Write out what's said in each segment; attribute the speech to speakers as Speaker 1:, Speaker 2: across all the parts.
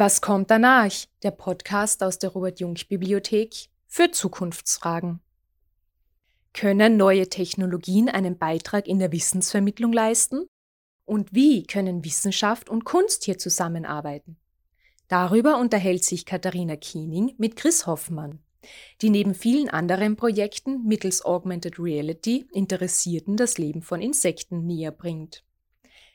Speaker 1: Was kommt danach? Der Podcast aus der Robert Jung Bibliothek für Zukunftsfragen. Können neue Technologien einen Beitrag in der Wissensvermittlung leisten? Und wie können Wissenschaft und Kunst hier zusammenarbeiten? Darüber unterhält sich Katharina Kiening mit Chris Hoffmann, die neben vielen anderen Projekten mittels Augmented Reality Interessierten das Leben von Insekten näher bringt.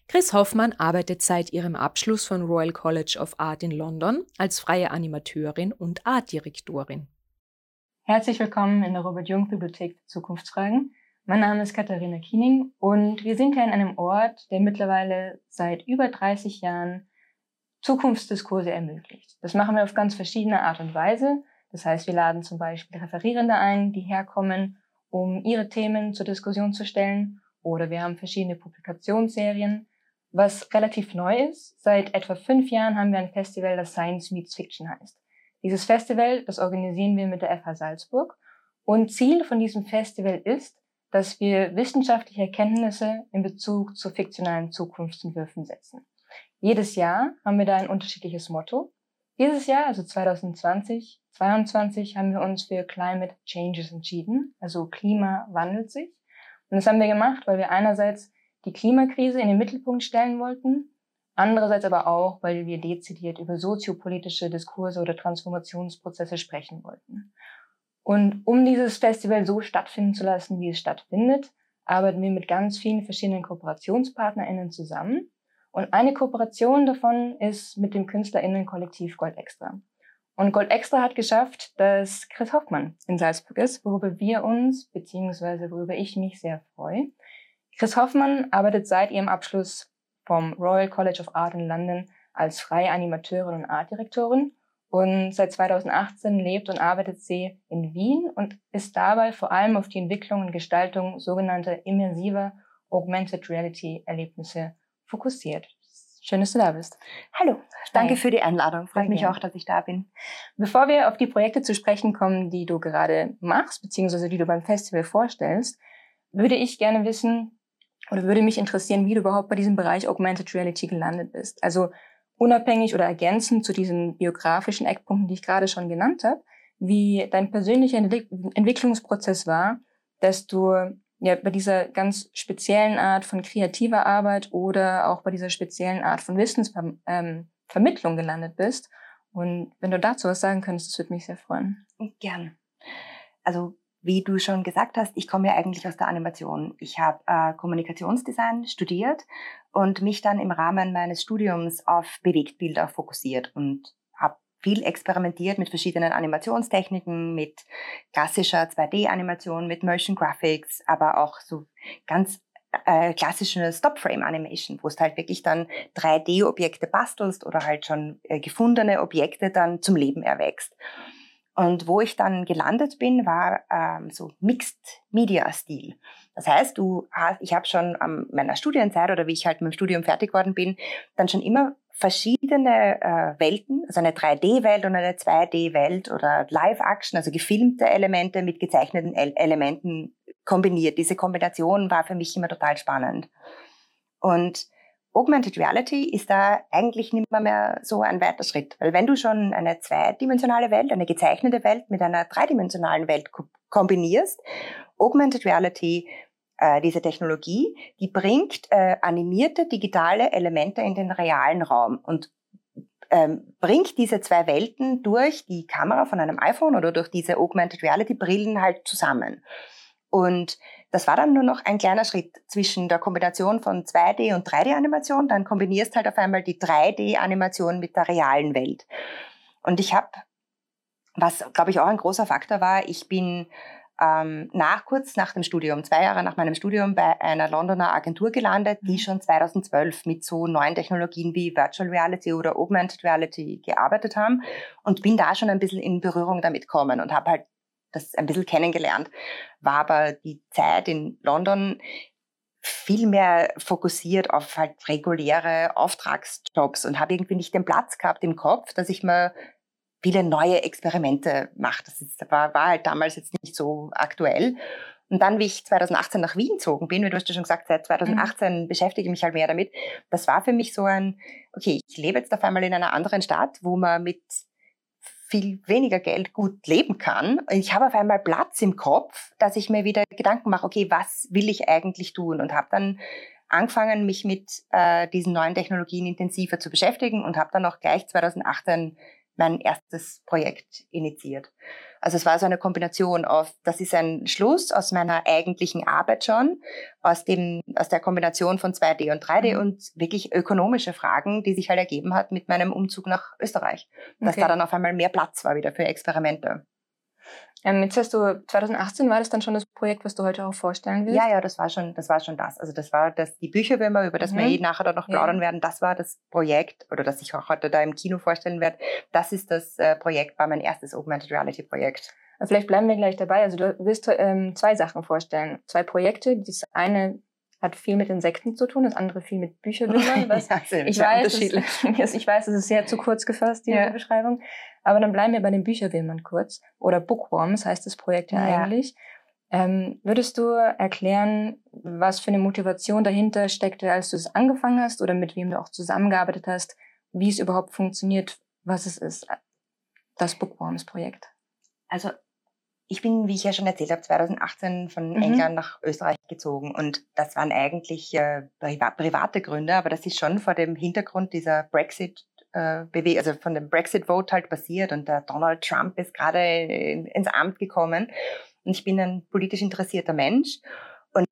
Speaker 1: Chris Hoffmann arbeitet seit ihrem Abschluss von Royal College of Art in London als freie Animateurin und Artdirektorin.
Speaker 2: Herzlich willkommen in der Robert Jung Bibliothek Zukunftsfragen. Mein Name ist Katharina Kiening und wir sind hier in einem Ort, der mittlerweile seit über 30 Jahren Zukunftsdiskurse ermöglicht. Das machen wir auf ganz verschiedene Art und Weise. Das heißt, wir laden zum Beispiel Referierende ein, die herkommen, um ihre Themen zur Diskussion zu stellen. Oder wir haben verschiedene Publikationsserien, was relativ neu ist, seit etwa fünf Jahren haben wir ein Festival, das Science Meets Fiction heißt. Dieses Festival, das organisieren wir mit der FH Salzburg. Und Ziel von diesem Festival ist, dass wir wissenschaftliche Erkenntnisse in Bezug zu fiktionalen Zukunftsentwürfen setzen. Jedes Jahr haben wir da ein unterschiedliches Motto. Dieses Jahr, also 2020, 2022, haben wir uns für Climate Changes entschieden, also Klima wandelt sich. Und das haben wir gemacht, weil wir einerseits die Klimakrise in den Mittelpunkt stellen wollten, andererseits aber auch, weil wir dezidiert über soziopolitische Diskurse oder Transformationsprozesse sprechen wollten. Und um dieses Festival so stattfinden zu lassen, wie es stattfindet, arbeiten wir mit ganz vielen verschiedenen KooperationspartnerInnen zusammen. Und eine Kooperation davon ist mit dem KünstlerInnen-Kollektiv Gold Extra. Und Gold Extra hat geschafft, dass Chris Hoffmann in Salzburg ist, worüber wir uns, beziehungsweise worüber ich mich sehr freue. Chris Hoffmann arbeitet seit ihrem Abschluss vom Royal College of Art in London als freie Animateurin und Artdirektorin und seit 2018 lebt und arbeitet sie in Wien und ist dabei vor allem auf die Entwicklung und Gestaltung sogenannter immersiver Augmented Reality Erlebnisse fokussiert. Schön, dass du da bist.
Speaker 3: Hallo, danke Hi. für die Einladung. Freut mich auch, dass ich da bin.
Speaker 2: Bevor wir auf die Projekte zu sprechen kommen, die du gerade machst, beziehungsweise die du beim Festival vorstellst, würde ich gerne wissen, oder würde mich interessieren, wie du überhaupt bei diesem Bereich Augmented Reality gelandet bist. Also unabhängig oder ergänzend zu diesen biografischen Eckpunkten, die ich gerade schon genannt habe, wie dein persönlicher Entwick Entwicklungsprozess war, dass du ja bei dieser ganz speziellen Art von kreativer Arbeit oder auch bei dieser speziellen Art von Wissensvermittlung ähm, gelandet bist. Und wenn du dazu was sagen könntest, das würde mich sehr freuen.
Speaker 3: Gern. Also wie du schon gesagt hast, ich komme ja eigentlich aus der Animation. Ich habe äh, Kommunikationsdesign studiert und mich dann im Rahmen meines Studiums auf Bewegtbilder fokussiert und habe viel experimentiert mit verschiedenen Animationstechniken, mit klassischer 2D-Animation, mit Motion Graphics, aber auch so ganz äh, klassische Stop-Frame-Animation, wo du halt wirklich dann 3D-Objekte bastelst oder halt schon äh, gefundene Objekte dann zum Leben erwächst. Und wo ich dann gelandet bin, war ähm, so Mixed Media Stil. Das heißt, du hast, ich habe schon an meiner Studienzeit oder wie ich halt mit dem Studium fertig geworden bin, dann schon immer verschiedene äh, Welten, also eine 3D-Welt und eine 2D-Welt oder Live-Action, also gefilmte Elemente mit gezeichneten El Elementen kombiniert. Diese Kombination war für mich immer total spannend. Und Augmented Reality ist da eigentlich nicht mehr, mehr so ein weiter Schritt. Weil wenn du schon eine zweidimensionale Welt, eine gezeichnete Welt mit einer dreidimensionalen Welt kombinierst, Augmented Reality, äh, diese Technologie, die bringt äh, animierte digitale Elemente in den realen Raum und ähm, bringt diese zwei Welten durch die Kamera von einem iPhone oder durch diese Augmented Reality Brillen halt zusammen. Und das war dann nur noch ein kleiner Schritt zwischen der Kombination von 2D und 3D-Animation. Dann kombinierst halt auf einmal die 3D-Animation mit der realen Welt. Und ich habe, was glaube ich auch ein großer Faktor war, ich bin ähm, nach kurz nach dem Studium, zwei Jahre nach meinem Studium, bei einer Londoner Agentur gelandet, die mhm. schon 2012 mit so neuen Technologien wie Virtual Reality oder Augmented Reality gearbeitet haben und bin da schon ein bisschen in Berührung damit gekommen und habe halt das ein bisschen kennengelernt, war aber die Zeit in London viel mehr fokussiert auf halt reguläre Auftragsjobs und habe irgendwie nicht den Platz gehabt im Kopf, dass ich mir viele neue Experimente mache. Das ist, war, war halt damals jetzt nicht so aktuell. Und dann, wie ich 2018 nach Wien gezogen bin, wie du hast ja schon gesagt, seit 2018 mhm. beschäftige ich mich halt mehr damit. Das war für mich so ein, okay, ich lebe jetzt auf einmal in einer anderen Stadt, wo man mit viel weniger Geld gut leben kann. Ich habe auf einmal Platz im Kopf, dass ich mir wieder Gedanken mache, okay, was will ich eigentlich tun? Und habe dann angefangen, mich mit äh, diesen neuen Technologien intensiver zu beschäftigen und habe dann auch gleich 2018 mein erstes Projekt initiiert. Also es war so eine Kombination auf, das ist ein Schluss aus meiner eigentlichen Arbeit schon, aus dem, aus der Kombination von 2D und 3D mhm. und wirklich ökonomische Fragen, die sich halt ergeben hat mit meinem Umzug nach Österreich. Dass okay. da dann auf einmal mehr Platz war wieder für Experimente.
Speaker 2: Ähm, jetzt hast du, 2018 war das dann schon das Projekt, was du heute auch vorstellen willst?
Speaker 3: Ja, ja, das war schon, das war schon das. Also das war das, die Bücherwürmer, über das mhm. wir eh nachher noch plaudern ja. werden, das war das Projekt, oder das ich auch heute da im Kino vorstellen werde. Das ist das äh, Projekt, war mein erstes Augmented Reality Projekt.
Speaker 2: Vielleicht bleiben wir gleich dabei. Also du willst ähm, zwei Sachen vorstellen. Zwei Projekte. Das eine hat viel mit Insekten zu tun, das andere viel mit Bücherwürmern. ja, ich, weiß, es, ich weiß, es ist sehr zu kurz gefasst, diese ja. Beschreibung. Aber dann bleiben wir bei den Bücherwürmern kurz. Oder Bookworms heißt das Projekt ja, ja. eigentlich. Ähm, würdest du erklären, was für eine Motivation dahinter steckte, als du es angefangen hast oder mit wem du auch zusammengearbeitet hast, wie es überhaupt funktioniert, was es ist, das Bookworms-Projekt?
Speaker 3: Also ich bin, wie ich ja schon erzählt habe, 2018 von mhm. England nach Österreich gezogen und das waren eigentlich äh, private Gründe, aber das ist schon vor dem Hintergrund dieser Brexit äh, also von dem Brexit-Vote halt passiert und der Donald Trump ist gerade ins Amt gekommen und ich bin ein politisch interessierter Mensch und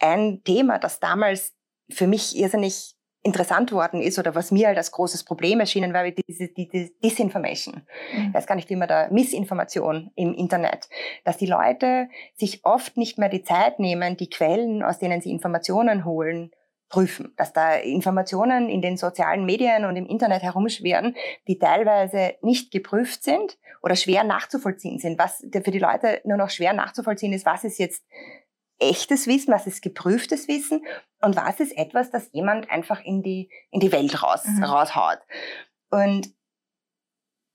Speaker 3: ein Thema, das damals für mich irrsinnig interessant worden ist oder was mir halt als großes Problem erschienen war, diese, diese Disinformation. Mhm. Ich weiß gar nicht, wie man da Missinformation im Internet, dass die Leute sich oft nicht mehr die Zeit nehmen, die Quellen, aus denen sie Informationen holen, prüfen, dass da Informationen in den sozialen Medien und im Internet herumschwirren, die teilweise nicht geprüft sind oder schwer nachzuvollziehen sind. Was für die Leute nur noch schwer nachzuvollziehen ist, was ist jetzt echtes Wissen, was ist geprüftes Wissen und was ist etwas, das jemand einfach in die, in die Welt raus, mhm. raushaut. Und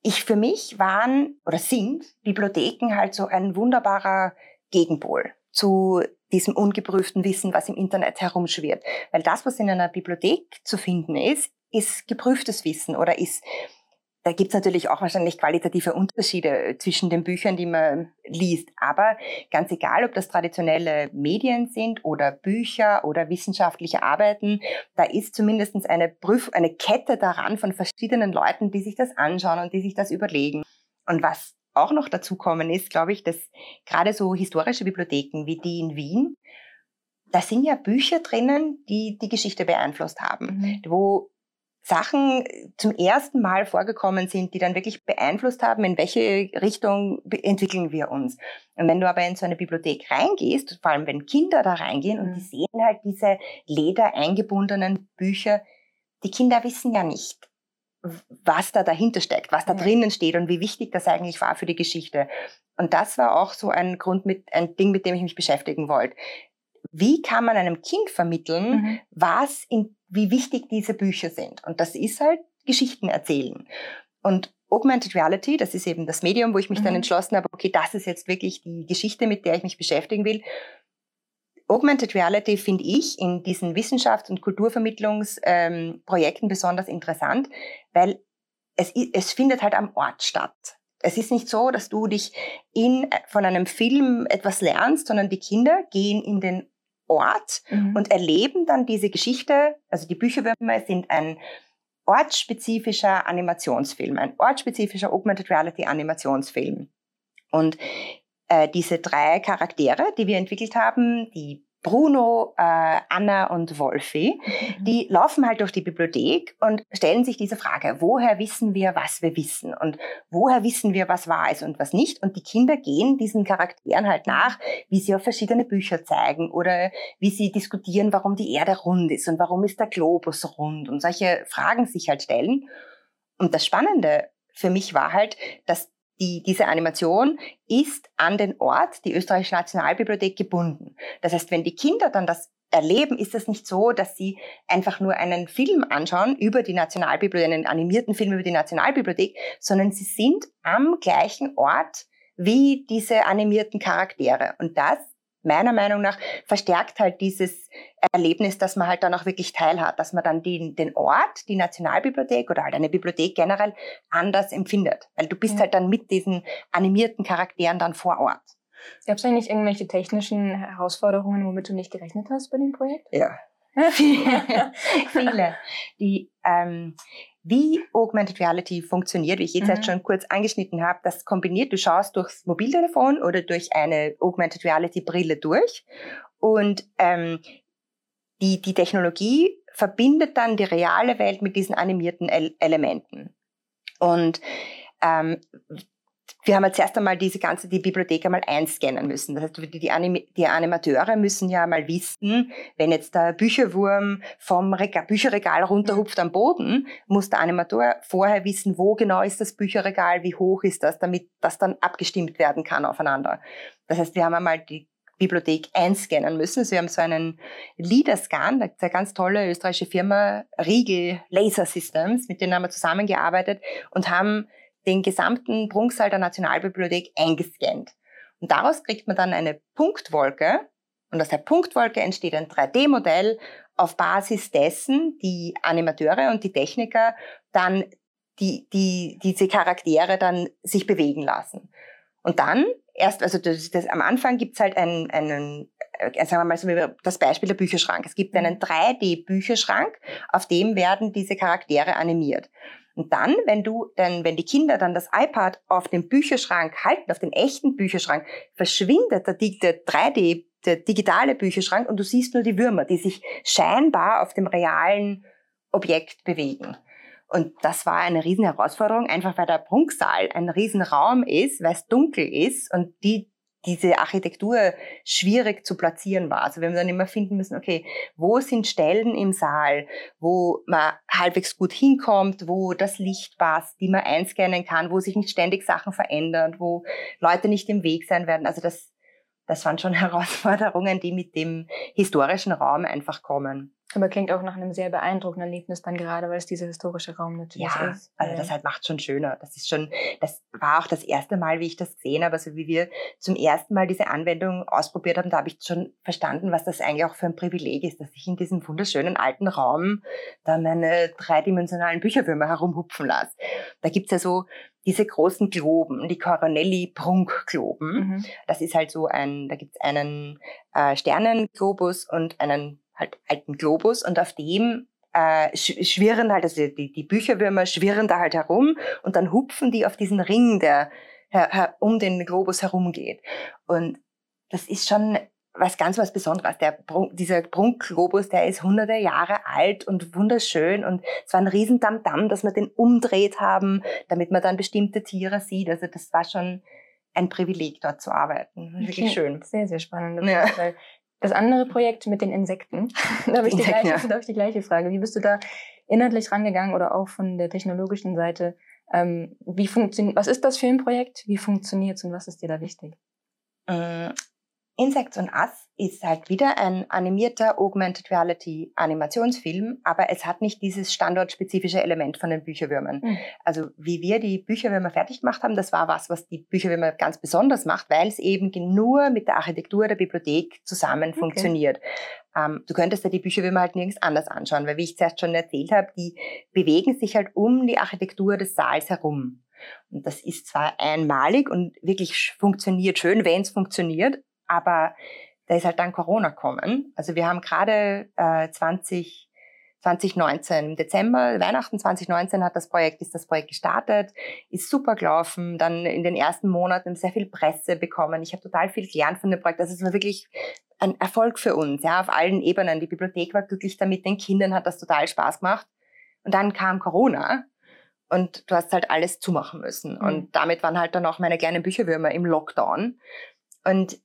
Speaker 3: ich für mich waren oder sind Bibliotheken halt so ein wunderbarer Gegenpol zu diesem ungeprüften Wissen, was im Internet herumschwirrt. Weil das, was in einer Bibliothek zu finden ist, ist geprüftes Wissen oder ist, da gibt's natürlich auch wahrscheinlich qualitative Unterschiede äh, zwischen den Büchern, die man liest. Aber ganz egal, ob das traditionelle Medien sind oder Bücher oder wissenschaftliche Arbeiten, da ist zumindest eine Prüf eine Kette daran von verschiedenen Leuten, die sich das anschauen und die sich das überlegen. Und was auch noch dazukommen ist, glaube ich, dass gerade so historische Bibliotheken wie die in Wien, da sind ja Bücher drinnen, die die Geschichte beeinflusst haben, mhm. wo Sachen zum ersten Mal vorgekommen sind, die dann wirklich beeinflusst haben, in welche Richtung entwickeln wir uns. Und wenn du aber in so eine Bibliothek reingehst, vor allem wenn Kinder da reingehen und die mhm. sehen halt diese leder eingebundenen Bücher, die Kinder wissen ja nicht, was da dahinter steckt, was da drinnen steht und wie wichtig das eigentlich war für die Geschichte. Und das war auch so ein Grund mit, ein Ding, mit dem ich mich beschäftigen wollte. Wie kann man einem Kind vermitteln, mhm. was in, wie wichtig diese Bücher sind? Und das ist halt Geschichten erzählen. Und Augmented Reality, das ist eben das Medium, wo ich mich mhm. dann entschlossen habe, okay, das ist jetzt wirklich die Geschichte, mit der ich mich beschäftigen will. Augmented Reality finde ich in diesen Wissenschafts- und Kulturvermittlungsprojekten ähm, besonders interessant, weil es, es findet halt am Ort statt. Es ist nicht so, dass du dich in, von einem Film etwas lernst, sondern die Kinder gehen in den Ort mhm. und erleben dann diese Geschichte. Also die Bücherwürmer sind ein ortsspezifischer Animationsfilm, ein ortsspezifischer Augmented Reality Animationsfilm. Und äh, diese drei Charaktere, die wir entwickelt haben, die Bruno, äh, Anna und Wolfi, mhm. die laufen halt durch die Bibliothek und stellen sich diese Frage, woher wissen wir, was wir wissen und woher wissen wir, was wahr ist und was nicht. Und die Kinder gehen diesen Charakteren halt nach, wie sie auf verschiedene Bücher zeigen oder wie sie diskutieren, warum die Erde rund ist und warum ist der Globus rund und solche Fragen sich halt stellen. Und das Spannende für mich war halt, dass die, diese Animation ist an den Ort, die Österreichische Nationalbibliothek, gebunden. Das heißt, wenn die Kinder dann das erleben, ist es nicht so, dass sie einfach nur einen Film anschauen über die Nationalbibliothek, einen animierten Film über die Nationalbibliothek, sondern sie sind am gleichen Ort wie diese animierten Charaktere. Und das meiner Meinung nach verstärkt halt dieses Erlebnis, dass man halt dann auch wirklich teilhat, dass man dann den, den Ort, die Nationalbibliothek oder halt eine Bibliothek generell anders empfindet. Weil du bist ja. halt dann mit diesen animierten Charakteren dann vor Ort.
Speaker 2: Gab es eigentlich irgendwelche technischen Herausforderungen, womit du nicht gerechnet hast bei dem Projekt?
Speaker 3: Ja. Viele. Die, ähm, wie Augmented Reality funktioniert, wie ich jetzt, mhm. schon kurz angeschnitten habe, das kombiniert, du schaust durchs Mobiltelefon oder durch eine Augmented Reality Brille durch und ähm, die, die Technologie verbindet dann die reale Welt mit diesen animierten El Elementen. Und ähm, wir haben jetzt erst einmal diese ganze, die Bibliothek einmal einscannen müssen. Das heißt, die, Anim die Animateure müssen ja mal wissen, wenn jetzt der Bücherwurm vom Regal, Bücherregal runterhupft am Boden, muss der Animator vorher wissen, wo genau ist das Bücherregal, wie hoch ist das, damit das dann abgestimmt werden kann aufeinander. Das heißt, wir haben einmal die Bibliothek einscannen müssen. Also wir haben so einen Leader-Scan, eine ganz tolle österreichische Firma, Riegel Laser Systems, mit denen haben wir zusammengearbeitet und haben den gesamten Prunksaal der Nationalbibliothek eingescannt. Und daraus kriegt man dann eine Punktwolke. Und aus der Punktwolke entsteht ein 3D-Modell, auf Basis dessen die Animateure und die Techniker dann die, die, diese Charaktere dann sich bewegen lassen. Und dann erst, also das, das, am Anfang gibt's halt einen, einen äh, sagen wir mal so das Beispiel der Bücherschrank. Es gibt einen 3D-Bücherschrank, auf dem werden diese Charaktere animiert. Und dann, wenn du, dann, wenn die Kinder dann das iPad auf dem Bücherschrank halten, auf den echten Bücherschrank, verschwindet der, der 3D, der digitale Bücherschrank und du siehst nur die Würmer, die sich scheinbar auf dem realen Objekt bewegen. Und das war eine riesen Herausforderung, einfach weil der Prunksaal ein Riesenraum ist, weil es dunkel ist und die diese Architektur schwierig zu platzieren war. Also wir haben dann immer finden müssen, okay, wo sind Stellen im Saal, wo man halbwegs gut hinkommt, wo das Licht passt, die man einscannen kann, wo sich nicht ständig Sachen verändern, wo Leute nicht im Weg sein werden. Also das, das waren schon Herausforderungen, die mit dem historischen Raum einfach kommen.
Speaker 2: Aber klingt auch nach einem sehr beeindruckenden Erlebnis dann gerade, weil es dieser historische Raum natürlich
Speaker 3: ja,
Speaker 2: ist.
Speaker 3: Also das halt macht schon schöner. Das ist schon, das war auch das erste Mal, wie ich das gesehen habe. Also wie wir zum ersten Mal diese Anwendung ausprobiert haben, da habe ich schon verstanden, was das eigentlich auch für ein Privileg ist, dass ich in diesem wunderschönen alten Raum da meine dreidimensionalen Bücherwürmer herumhupfen lasse. Da gibt's ja so diese großen Globen, die Coronelli-Prunk-Globen. Mhm. Das ist halt so ein, da gibt's einen äh, Sternenglobus und einen halt alten Globus und auf dem äh, schwirren halt, also die, die Bücherwürmer schwirren da halt herum und dann hupfen die auf diesen Ring, der her, her, um den Globus herumgeht. Und das ist schon was ganz was Besonderes. Der, dieser Prunkglobus, der ist hunderte Jahre alt und wunderschön und es war ein riesen Damm-Damm, dass wir den umdreht haben, damit man dann bestimmte Tiere sieht. Also das war schon ein Privileg, dort zu arbeiten. Wirklich okay. schön.
Speaker 2: Sehr, sehr spannend. Ja. Weil das andere Projekt mit den Insekten, da habe ich, die gleiche, ja. da hab ich die gleiche Frage. Wie bist du da inhaltlich rangegangen oder auch von der technologischen Seite? Ähm, wie funktioniert, was ist das für ein Projekt? Wie funktioniert es und was ist dir da wichtig?
Speaker 3: Insects und Us ist halt wieder ein animierter Augmented Reality Animationsfilm, aber es hat nicht dieses standortspezifische Element von den Bücherwürmern. Mhm. Also wie wir die Bücherwürmer fertig gemacht haben, das war was, was die Bücherwürmer ganz besonders macht, weil es eben nur mit der Architektur der Bibliothek zusammen okay. funktioniert. Ähm, du könntest ja die Bücherwürmer halt nirgends anders anschauen, weil wie ich zuerst schon erzählt habe, die bewegen sich halt um die Architektur des Saals herum. Und das ist zwar einmalig und wirklich funktioniert schön, wenn es funktioniert, aber da ist halt dann Corona gekommen. Also wir haben gerade äh, 20, 2019, im Dezember, Weihnachten 2019 hat das Projekt, ist das Projekt gestartet, ist super gelaufen, dann in den ersten Monaten sehr viel Presse bekommen. Ich habe total viel gelernt von dem Projekt. Also es war wirklich ein Erfolg für uns, ja, auf allen Ebenen. Die Bibliothek war glücklich damit, den Kindern hat das total Spaß gemacht. Und dann kam Corona und du hast halt alles zumachen müssen. Mhm. Und damit waren halt dann auch meine kleinen Bücherwürmer im Lockdown. Und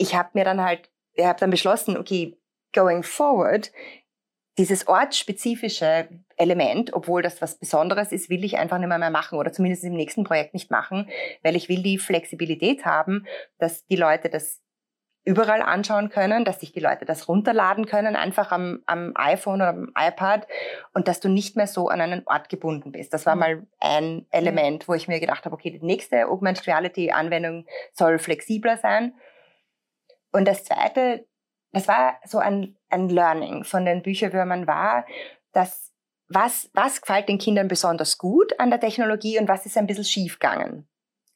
Speaker 3: ich habe mir dann halt, ich habe dann beschlossen, okay, going forward, dieses ortsspezifische Element, obwohl das was Besonderes ist, will ich einfach nicht mehr, mehr machen oder zumindest im nächsten Projekt nicht machen, weil ich will die Flexibilität haben, dass die Leute das überall anschauen können, dass sich die Leute das runterladen können, einfach am, am iPhone oder am iPad und dass du nicht mehr so an einen Ort gebunden bist. Das war mhm. mal ein Element, wo ich mir gedacht habe, okay, die nächste Augmented Reality Anwendung soll flexibler sein Und das Zweite, das war so ein, ein Learning von den Bücherwürmern war, dass was, was gefällt den Kindern besonders gut an der Technologie und was ist ein bisschen schiefgegangen.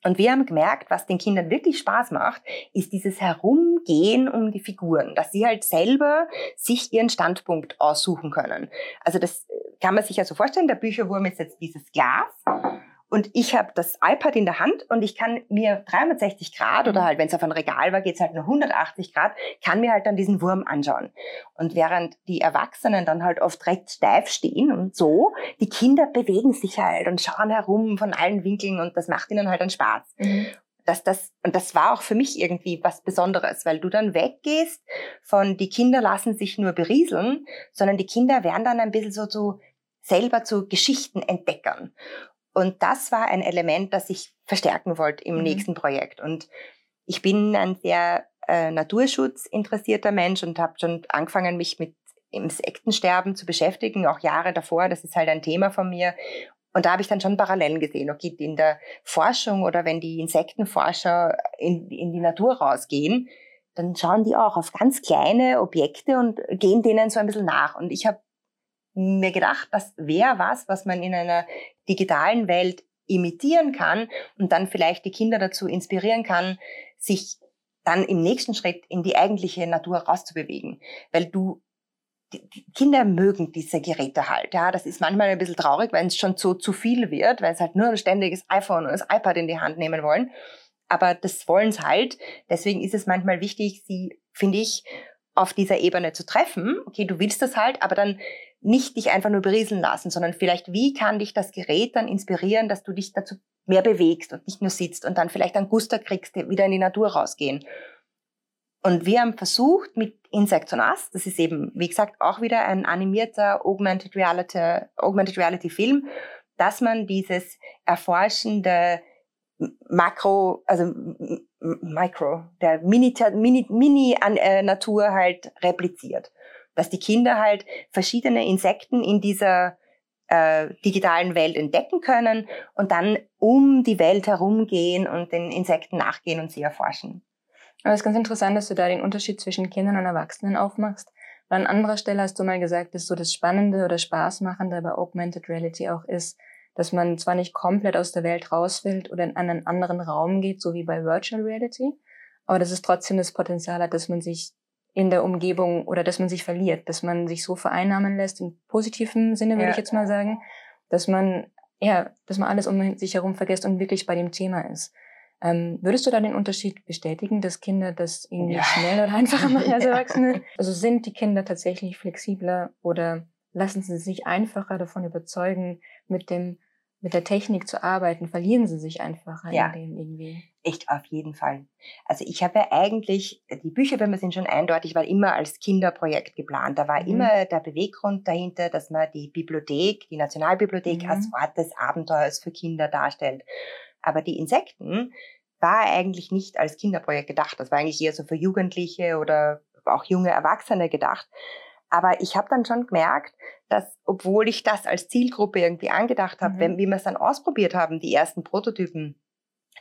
Speaker 3: Und wir haben gemerkt, was den Kindern wirklich Spaß macht, ist dieses Herumgehen um die Figuren, dass sie halt selber sich ihren Standpunkt aussuchen können. Also das kann man sich ja so vorstellen, der Bücherwurm ist jetzt dieses Glas und ich habe das iPad in der Hand und ich kann mir 360 Grad oder halt, wenn es auf ein Regal war, geht es halt nur 180 Grad, kann mir halt dann diesen Wurm anschauen. Und während die Erwachsenen dann halt oft recht steif stehen und so, die Kinder bewegen sich halt und schauen herum von allen Winkeln und das macht ihnen halt dann Spaß. Mhm. Dass das, und das war auch für mich irgendwie was Besonderes, weil du dann weggehst von die Kinder lassen sich nur berieseln, sondern die Kinder werden dann ein bisschen so zu selber zu Geschichtenentdeckern. Und das war ein Element, das ich verstärken wollte im mhm. nächsten Projekt. Und ich bin ein sehr äh, naturschutzinteressierter Mensch und habe schon angefangen, mich mit Insektensterben zu beschäftigen, auch Jahre davor. Das ist halt ein Thema von mir. Und da habe ich dann schon Parallelen gesehen. Okay, in der Forschung oder wenn die Insektenforscher in, in die Natur rausgehen, dann schauen die auch auf ganz kleine Objekte und gehen denen so ein bisschen nach. Und ich habe mir gedacht, das wäre was, was man in einer digitalen Welt imitieren kann und dann vielleicht die Kinder dazu inspirieren kann, sich dann im nächsten Schritt in die eigentliche Natur rauszubewegen. Weil du, die, Kinder mögen diese Geräte halt. Ja, das ist manchmal ein bisschen traurig, wenn es schon so zu viel wird, weil es halt nur ein ständiges iPhone und das iPad in die Hand nehmen wollen. Aber das wollen sie halt. Deswegen ist es manchmal wichtig, sie, finde ich, auf dieser Ebene zu treffen. Okay, du willst das halt, aber dann nicht dich einfach nur berieseln lassen, sondern vielleicht, wie kann dich das Gerät dann inspirieren, dass du dich dazu mehr bewegst und nicht nur sitzt und dann vielleicht einen Guster kriegst, wieder in die Natur rausgehen. Und wir haben versucht mit Insects on Us, das ist eben, wie gesagt, auch wieder ein animierter Augmented Reality, Augmented Reality Film, dass man dieses erforschende Makro, also Micro, der Mini-Natur Mini, Mini, äh, Natur halt repliziert dass die Kinder halt verschiedene Insekten in dieser äh, digitalen Welt entdecken können und dann um die Welt herumgehen und den Insekten nachgehen und sie erforschen.
Speaker 2: Aber es ist ganz interessant, dass du da den Unterschied zwischen Kindern und Erwachsenen aufmachst. Weil an anderer Stelle hast du mal gesagt, dass so das Spannende oder Spaßmachende bei Augmented Reality auch ist, dass man zwar nicht komplett aus der Welt rausfällt oder in einen anderen Raum geht, so wie bei Virtual Reality, aber dass es trotzdem das Potenzial hat, dass man sich in der Umgebung oder dass man sich verliert, dass man sich so vereinnahmen lässt, im positiven Sinne würde ja. ich jetzt mal sagen, dass man, ja, dass man alles um sich herum vergisst und wirklich bei dem Thema ist. Ähm, würdest du da den Unterschied bestätigen, dass Kinder das irgendwie ja. schnell oder einfacher machen als Erwachsene? Also sind die Kinder tatsächlich flexibler oder lassen sie sich einfacher davon überzeugen, mit dem mit der Technik zu arbeiten, verlieren sie sich einfach
Speaker 3: ja. in dem irgendwie. Echt auf jeden Fall. Also ich habe ja eigentlich, die Bücher, wenn wir sind schon eindeutig, war immer als Kinderprojekt geplant. Da war mhm. immer der Beweggrund dahinter, dass man die Bibliothek, die Nationalbibliothek mhm. als Ort des Abenteuers für Kinder darstellt. Aber die Insekten war eigentlich nicht als Kinderprojekt gedacht. Das war eigentlich eher so für Jugendliche oder auch junge Erwachsene gedacht. Aber ich habe dann schon gemerkt, dass obwohl ich das als Zielgruppe irgendwie angedacht habe, mhm. wenn, wie wir es dann ausprobiert haben, die ersten Prototypen,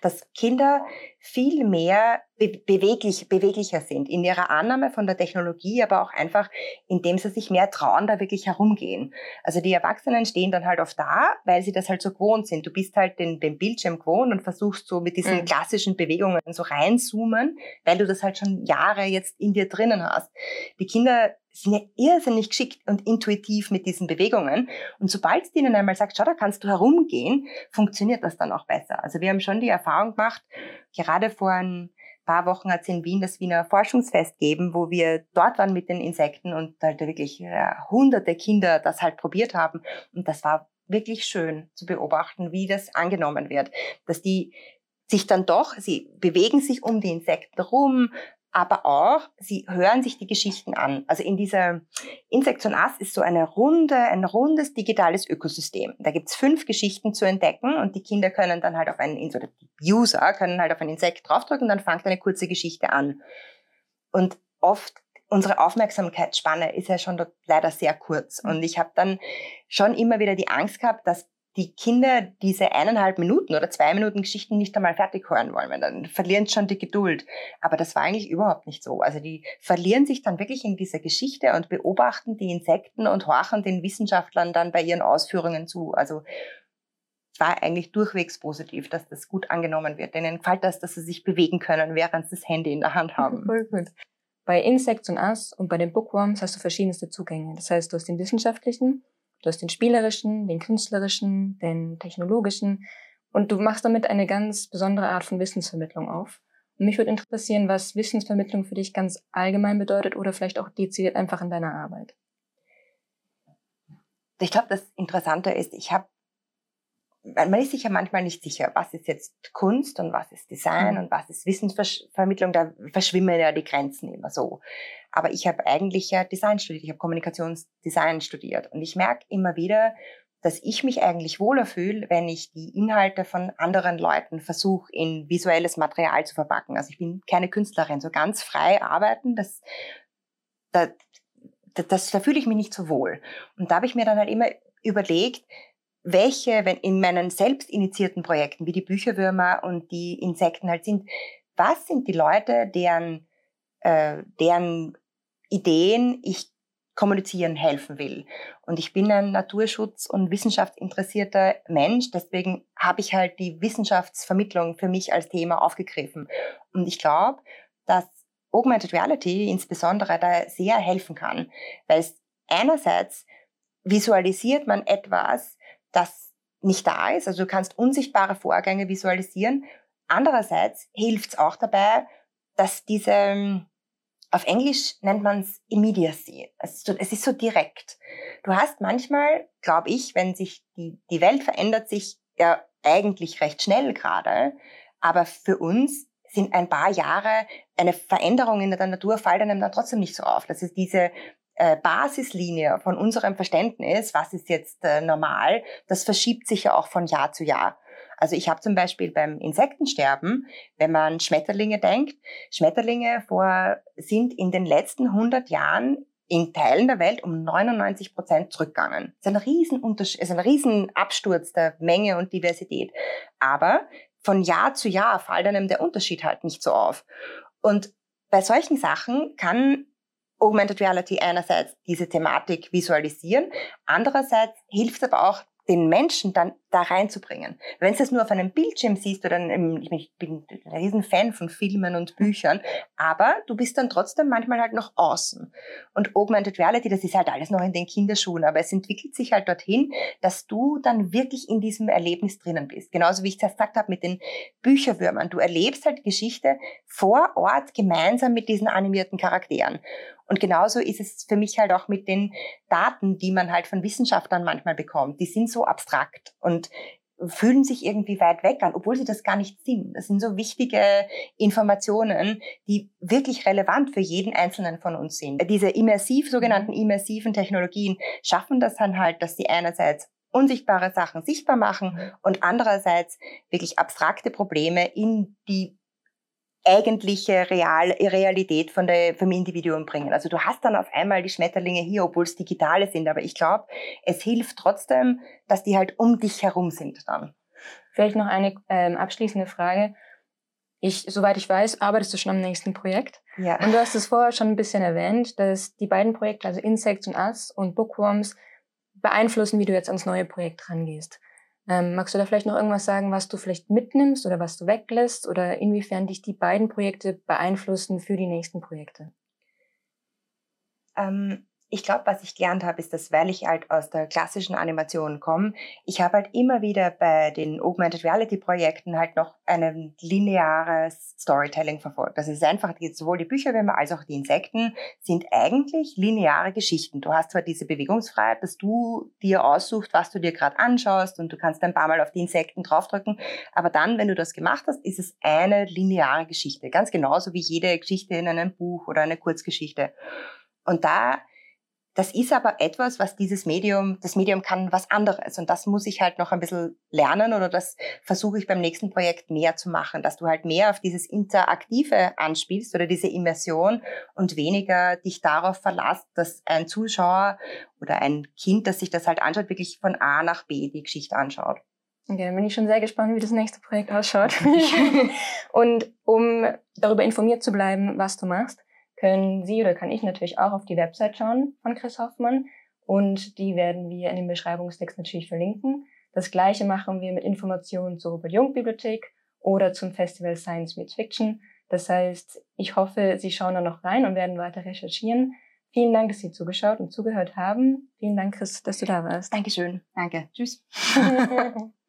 Speaker 3: dass Kinder viel mehr be beweglich, beweglicher sind in ihrer Annahme von der Technologie, aber auch einfach, indem sie sich mehr trauen, da wirklich herumgehen. Also die Erwachsenen stehen dann halt oft da, weil sie das halt so gewohnt sind. Du bist halt den, den Bildschirm gewohnt und versuchst so mit diesen mhm. klassischen Bewegungen so reinzoomen, weil du das halt schon Jahre jetzt in dir drinnen hast. Die Kinder sind ja irrsinnig geschickt und intuitiv mit diesen Bewegungen. Und sobald es ihnen einmal sagt, schau, da kannst du herumgehen, funktioniert das dann auch besser. Also wir haben schon die Erfahrung gemacht, gerade vor ein paar Wochen hat es in Wien das Wiener Forschungsfest gegeben, wo wir dort waren mit den Insekten und halt wirklich ja, hunderte Kinder das halt probiert haben. Und das war wirklich schön zu beobachten, wie das angenommen wird. Dass die sich dann doch, sie bewegen sich um die Insekten rum, aber auch, sie hören sich die Geschichten an. Also in dieser Insect on Us ist so eine runde, ein rundes digitales Ökosystem. Da gibt's fünf Geschichten zu entdecken und die Kinder können dann halt auf einen, oder die User können halt auf ein Insekt draufdrücken und dann fängt eine kurze Geschichte an. Und oft unsere Aufmerksamkeitsspanne ist ja schon leider sehr kurz. Und ich habe dann schon immer wieder die Angst gehabt, dass die Kinder diese eineinhalb Minuten oder zwei Minuten Geschichten nicht einmal fertig hören wollen, weil dann verlieren schon die Geduld. Aber das war eigentlich überhaupt nicht so. Also die verlieren sich dann wirklich in dieser Geschichte und beobachten die Insekten und horchen den Wissenschaftlern dann bei ihren Ausführungen zu. Also es war eigentlich durchwegs positiv, dass das gut angenommen wird. Denen gefällt das, dass sie sich bewegen können, während sie das Handy in der Hand haben.
Speaker 2: Voll gut. Bei Insects und Us und bei den Bookworms hast du verschiedenste Zugänge. Das heißt, du hast den wissenschaftlichen, Du hast den spielerischen, den künstlerischen, den technologischen und du machst damit eine ganz besondere Art von Wissensvermittlung auf. Und mich würde interessieren, was Wissensvermittlung für dich ganz allgemein bedeutet oder vielleicht auch dezidiert einfach in deiner Arbeit.
Speaker 3: Ich glaube, das Interessante ist, ich habe man ist sich ja manchmal nicht sicher, was ist jetzt Kunst und was ist Design mhm. und was ist Wissensvermittlung. Da verschwimmen ja die Grenzen immer so. Aber ich habe eigentlich ja Design studiert, ich habe Kommunikationsdesign studiert und ich merke immer wieder, dass ich mich eigentlich wohler fühle, wenn ich die Inhalte von anderen Leuten versuche, in visuelles Material zu verpacken. Also ich bin keine Künstlerin, so ganz frei arbeiten, das, das, das, da fühle ich mich nicht so wohl. Und da habe ich mir dann halt immer überlegt, welche, wenn in meinen selbst initiierten Projekten, wie die Bücherwürmer und die Insekten halt sind, was sind die Leute, deren, äh, deren Ideen ich kommunizieren helfen will. Und ich bin ein Naturschutz- und wissenschaftsinteressierter Mensch, deswegen habe ich halt die Wissenschaftsvermittlung für mich als Thema aufgegriffen. Und ich glaube, dass Augmented Reality insbesondere da sehr helfen kann, weil es einerseits visualisiert man etwas, das nicht da ist. Also du kannst unsichtbare Vorgänge visualisieren. Andererseits hilft es auch dabei, dass diese, auf Englisch nennt man es Immediacy. Es ist so direkt. Du hast manchmal, glaube ich, wenn sich die, die Welt verändert sich ja eigentlich recht schnell gerade, aber für uns sind ein paar Jahre eine Veränderung in der Natur fällt einem dann trotzdem nicht so auf. Das ist diese äh, Basislinie von unserem Verständnis, was ist jetzt äh, normal, das verschiebt sich ja auch von Jahr zu Jahr. Also ich habe zum Beispiel beim Insektensterben, wenn man Schmetterlinge denkt, Schmetterlinge vor, sind in den letzten 100 Jahren in Teilen der Welt um 99 Prozent zurückgegangen. Das ist ein Riesenunterschied, ist ein Riesenabsturz der Menge und Diversität. Aber von Jahr zu Jahr fällt einem der Unterschied halt nicht so auf. Und bei solchen Sachen kann Augmented Reality einerseits diese Thematik visualisieren, andererseits hilft aber auch den Menschen dann da reinzubringen. Wenn du es nur auf einem Bildschirm siehst oder einem, ich bin ein riesen Fan von Filmen und Büchern, aber du bist dann trotzdem manchmal halt noch außen. Und Augmented Reality, das ist halt alles noch in den Kinderschuhen, aber es entwickelt sich halt dorthin, dass du dann wirklich in diesem Erlebnis drinnen bist. Genauso wie ich es gesagt habe mit den Bücherwürmern. Du erlebst halt Geschichte vor Ort gemeinsam mit diesen animierten Charakteren. Und genauso ist es für mich halt auch mit den Daten, die man halt von Wissenschaftlern manchmal bekommt. Die sind so abstrakt und fühlen sich irgendwie weit weg an, obwohl sie das gar nicht sind. Das sind so wichtige Informationen, die wirklich relevant für jeden Einzelnen von uns sind. Diese immersiv, sogenannten immersiven Technologien schaffen das dann halt, dass sie einerseits unsichtbare Sachen sichtbar machen und andererseits wirklich abstrakte Probleme in die eigentliche Real Realität von der, vom Individuum bringen. Also du hast dann auf einmal die Schmetterlinge hier, obwohl es digitale sind, aber ich glaube, es hilft trotzdem, dass die halt um dich herum sind dann.
Speaker 2: Vielleicht noch eine ähm, abschließende Frage. Ich, soweit ich weiß, arbeitest du schon am nächsten Projekt. Ja. Und du hast es vorher schon ein bisschen erwähnt, dass die beiden Projekte, also Insects und Us und Bookworms, beeinflussen, wie du jetzt ans neue Projekt rangehst. Ähm, magst du da vielleicht noch irgendwas sagen, was du vielleicht mitnimmst oder was du weglässt oder inwiefern dich die beiden Projekte beeinflussen für die nächsten Projekte?
Speaker 3: Ähm, ich glaube, was ich gelernt habe, ist, dass weil ich halt aus der klassischen Animation komme, ich habe halt immer wieder bei den Augmented Reality Projekten halt noch ein lineares Storytelling verfolgt. Das ist einfach, sowohl die Bücherwürmer als auch die Insekten sind eigentlich lineare Geschichten. Du hast zwar diese Bewegungsfreiheit, dass du dir aussuchst, was du dir gerade anschaust und du kannst ein paar Mal auf die Insekten draufdrücken, aber dann, wenn du das gemacht hast, ist es eine lineare Geschichte. Ganz genauso wie jede Geschichte in einem Buch oder eine Kurzgeschichte. Und da Das ist aber etwas, was dieses Medium, das Medium kann was anderes. Und das muss ich halt noch ein bisschen lernen oder das versuche ich beim nächsten Projekt mehr zu machen, dass du halt mehr auf dieses Interaktive anspielst oder diese Immersion und weniger dich darauf verlässt, dass ein Zuschauer oder ein Kind, das sich das halt anschaut, wirklich von A nach B die Geschichte anschaut.
Speaker 2: Okay, dann bin ich schon sehr gespannt, wie das nächste Projekt ausschaut. und um darüber informiert zu bleiben, was du machst, können Sie oder kann ich natürlich auch auf die Website schauen von Chris Hoffmann und die werden wir in dem Beschreibungstext natürlich verlinken. Das gleiche machen wir mit Informationen zur Robert Jung Bibliothek oder zum Festival Science Meets Fiction. Das heißt, ich hoffe, Sie schauen da noch rein und werden weiter recherchieren. Vielen Dank, dass Sie zugeschaut und zugehört haben. Vielen Dank, Chris, dass du da warst.
Speaker 3: Dankeschön. Danke. Tschüss.